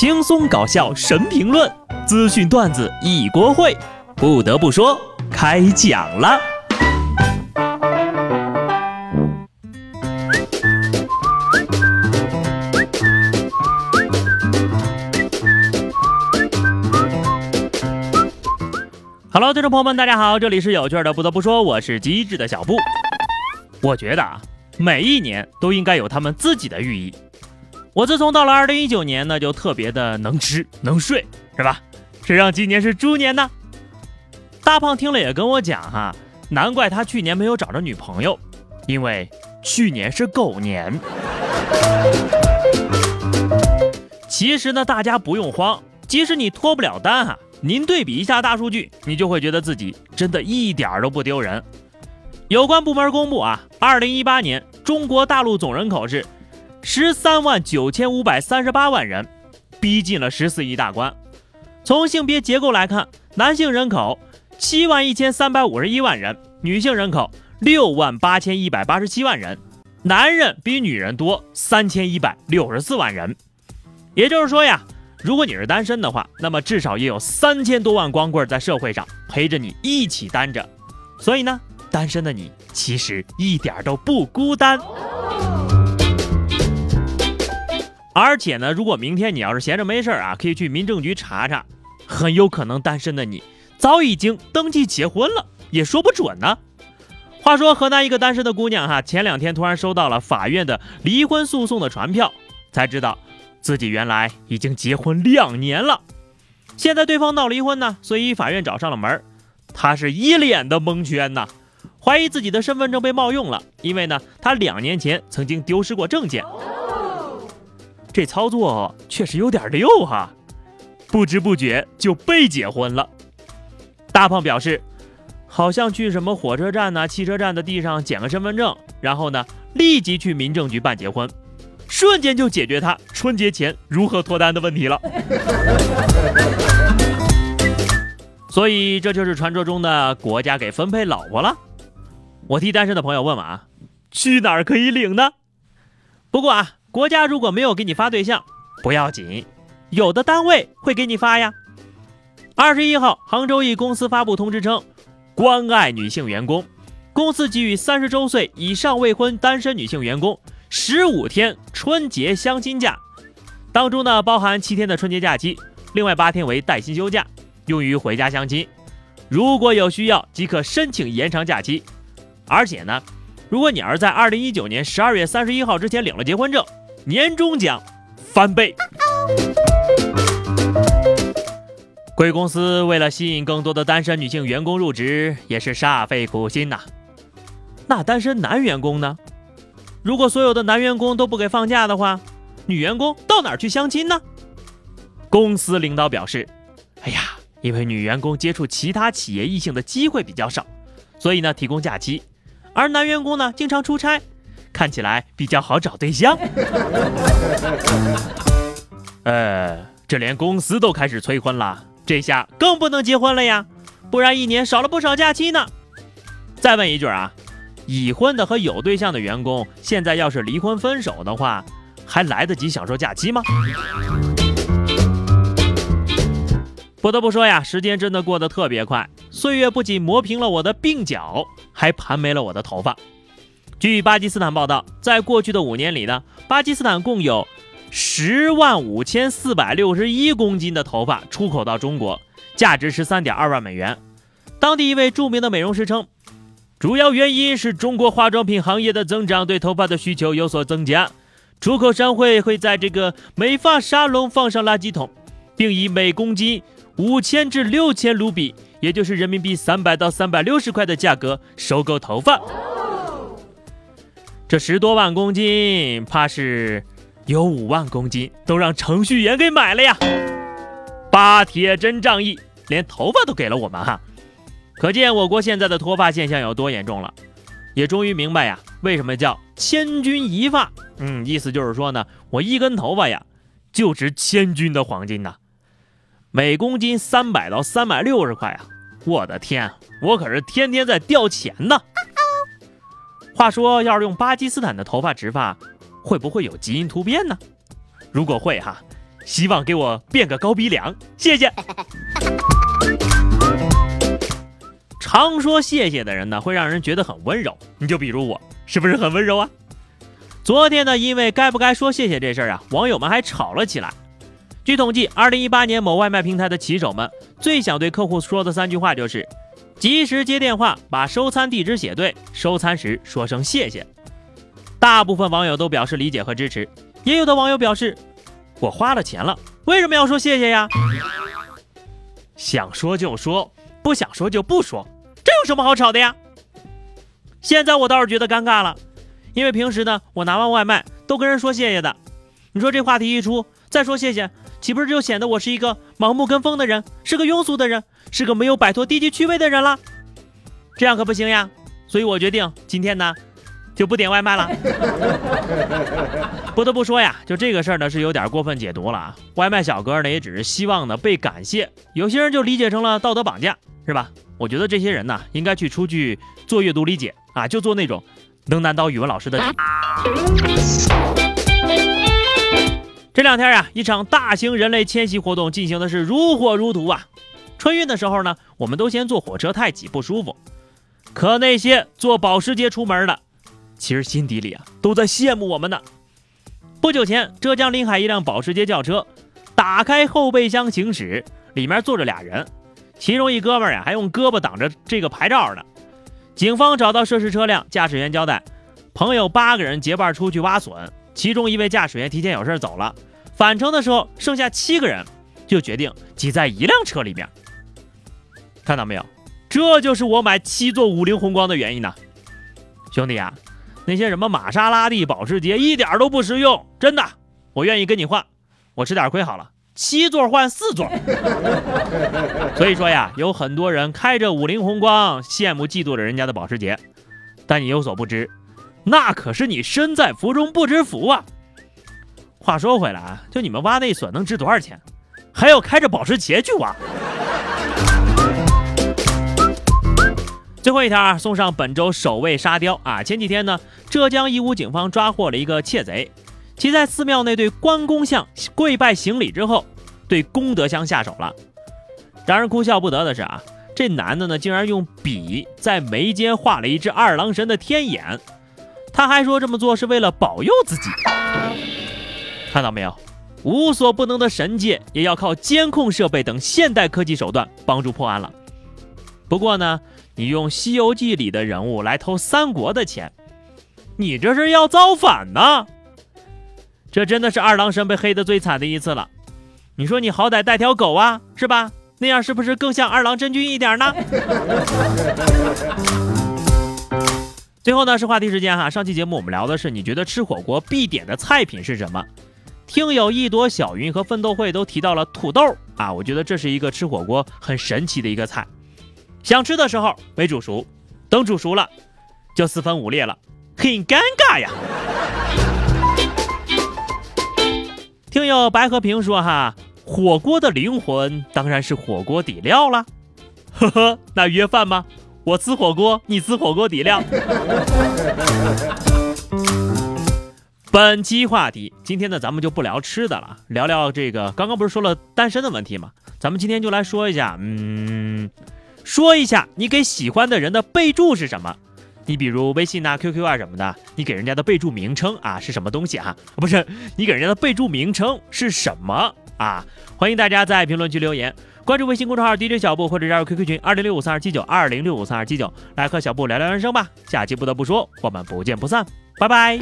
轻松搞笑神评论，资讯段子一锅烩。不得不说，开讲了。Hello，听众朋友们，大家好，这里是有趣的。不得不说，我是机智的小布。我觉得啊，每一年都应该有他们自己的寓意。我自从到了二零一九年呢，就特别的能吃能睡，是吧？谁让今年是猪年呢？大胖听了也跟我讲哈，难怪他去年没有找着女朋友，因为去年是狗年。其实呢，大家不用慌，即使你脱不了单哈，您对比一下大数据，你就会觉得自己真的一点儿都不丢人。有关部门公布啊，二零一八年中国大陆总人口是。十三万九千五百三十八万人，逼近了十四亿大关。从性别结构来看，男性人口七万一千三百五十一万人，女性人口六万八千一百八十七万人，男人比女人多三千一百六十四万人。也就是说呀，如果你是单身的话，那么至少也有三千多万光棍在社会上陪着你一起单着。所以呢，单身的你其实一点都不孤单。而且呢，如果明天你要是闲着没事儿啊，可以去民政局查查，很有可能单身的你早已经登记结婚了，也说不准呢。话说河南一个单身的姑娘哈，前两天突然收到了法院的离婚诉讼的传票，才知道自己原来已经结婚两年了。现在对方闹离婚呢，所以法院找上了门，她是一脸的蒙圈呐，怀疑自己的身份证被冒用了，因为呢，她两年前曾经丢失过证件。这操作确实有点溜哈，不知不觉就被结婚了。大胖表示，好像去什么火车站呐、汽车站的地上捡个身份证，然后呢立即去民政局办结婚，瞬间就解决他春节前如何脱单的问题了。所以这就是传说中的国家给分配老婆了。我替单身的朋友问问啊，去哪儿可以领呢？不过啊。国家如果没有给你发对象，不要紧，有的单位会给你发呀。二十一号，杭州一公司发布通知称，关爱女性员工，公司给予三十周岁以上未婚单身女性员工十五天春节相亲假，当中呢包含七天的春节假期，另外八天为带薪休假，用于回家相亲。如果有需要，即可申请延长假期。而且呢，如果你要是在二零一九年十二月三十一号之前领了结婚证，年终奖翻倍！贵公司为了吸引更多的单身女性员工入职，也是煞费苦心呐。那单身男员工呢？如果所有的男员工都不给放假的话，女员工到哪儿去相亲呢？公司领导表示：“哎呀，因为女员工接触其他企业异性的机会比较少，所以呢提供假期，而男员工呢经常出差。”看起来比较好找对象，呃，这连公司都开始催婚了，这下更不能结婚了呀，不然一年少了不少假期呢。再问一句啊，已婚的和有对象的员工，现在要是离婚分手的话，还来得及享受假期吗？不得不说呀，时间真的过得特别快，岁月不仅磨平了我的鬓角，还盘没了我的头发。据巴基斯坦报道，在过去的五年里呢，巴基斯坦共有十万五千四百六十一公斤的头发出口到中国，价值十三点二万美元。当地一位著名的美容师称，主要原因是中国化妆品行业的增长对头发的需求有所增加，出口商会会在这个美发沙龙放上垃圾桶，并以每公斤五千至六千卢比，也就是人民币三百到三百六十块的价格收购头发。这十多万公斤，怕是有五万公斤都让程序员给买了呀！巴铁真仗义，连头发都给了我们哈，可见我国现在的脱发现象有多严重了。也终于明白呀，为什么叫千钧一发？嗯，意思就是说呢，我一根头发呀，就值千钧的黄金呐，每公斤三百到三百六十块啊！我的天，我可是天天在掉钱呢！话说，要是用巴基斯坦的头发植发，会不会有基因突变呢？如果会哈，希望给我变个高鼻梁，谢谢。常说谢谢的人呢，会让人觉得很温柔。你就比如我，是不是很温柔啊？昨天呢，因为该不该说谢谢这事儿啊，网友们还吵了起来。据统计，二零一八年某外卖平台的骑手们最想对客户说的三句话就是：及时接电话，把收餐地址写对，收餐时说声谢谢。大部分网友都表示理解和支持，也有的网友表示：我花了钱了，为什么要说谢谢呀？想说就说。不想说就不说，这有什么好吵的呀？现在我倒是觉得尴尬了，因为平时呢，我拿完外卖都跟人说谢谢的。你说这话题一出，再说谢谢，岂不是就显得我是一个盲目跟风的人，是个庸俗的人，是个没有摆脱低级趣味的人了？这样可不行呀！所以我决定今天呢。就不点外卖了。不得不说呀，就这个事儿呢是有点过分解读了啊。外卖小哥呢也只是希望呢被感谢，有些人就理解成了道德绑架，是吧？我觉得这些人呢应该去出去做阅读理解啊，就做那种能难倒语文老师的。这两天啊，一场大型人类迁徙活动进行的是如火如荼啊。春运的时候呢，我们都嫌坐火车太挤不舒服，可那些坐保时捷出门的。其实心底里啊，都在羡慕我们呢。不久前，浙江临海一辆保时捷轿车打开后备箱行驶，里面坐着俩人，其中一哥们儿呀还用胳膊挡着这个牌照呢。警方找到涉事车辆驾驶员交代，朋友八个人结伴出去挖笋，其中一位驾驶员提前有事走了，返程的时候剩下七个人，就决定挤在一辆车里面。看到没有？这就是我买七座五菱宏光的原因呢，兄弟啊！那些什么玛莎拉蒂、保时捷一点都不实用，真的。我愿意跟你换，我吃点亏好了，七座换四座。所以说呀，有很多人开着五菱宏光，羡慕嫉妒着人家的保时捷，但你有所不知，那可是你身在福中不知福啊。话说回来啊，就你们挖那笋能值多少钱？还要开着保时捷去挖？最后一条啊，送上本周首位沙雕啊！前几天呢，浙江义乌警方抓获了一个窃贼，其在寺庙内对关公像跪拜行礼之后，对功德箱下手了。让人哭笑不得的是啊，这男的呢，竟然用笔在眉间画了一只二郎神的天眼，他还说这么做是为了保佑自己。看到没有，无所不能的神界也要靠监控设备等现代科技手段帮助破案了。不过呢。你用《西游记》里的人物来偷三国的钱，你这是要造反呢？这真的是二郎神被黑的最惨的一次了。你说你好歹带条狗啊，是吧？那样是不是更像二郎真君一点呢？最后呢是话题时间哈，上期节目我们聊的是你觉得吃火锅必点的菜品是什么？听友一朵小云和奋斗会都提到了土豆啊，我觉得这是一个吃火锅很神奇的一个菜。想吃的时候没煮熟，等煮熟了就四分五裂了，很尴尬呀。听友白和平说哈，火锅的灵魂当然是火锅底料了。呵呵，那约饭吗？我吃火锅，你吃火锅底料。本期话题，今天呢咱们就不聊吃的了，聊聊这个刚刚不是说了单身的问题吗？咱们今天就来说一下，嗯。说一下你给喜欢的人的备注是什么？你比如微信啊、QQ 啊什么的，你给人家的备注名称啊是什么东西哈？不是，你给人家的备注名称是什么啊？欢迎大家在评论区留言，关注微信公众号 DJ 小布或者加入 QQ 群二零六五三二七九二零六五三二七九，来和小布聊聊人生吧。下期不得不说，我们不见不散，拜拜。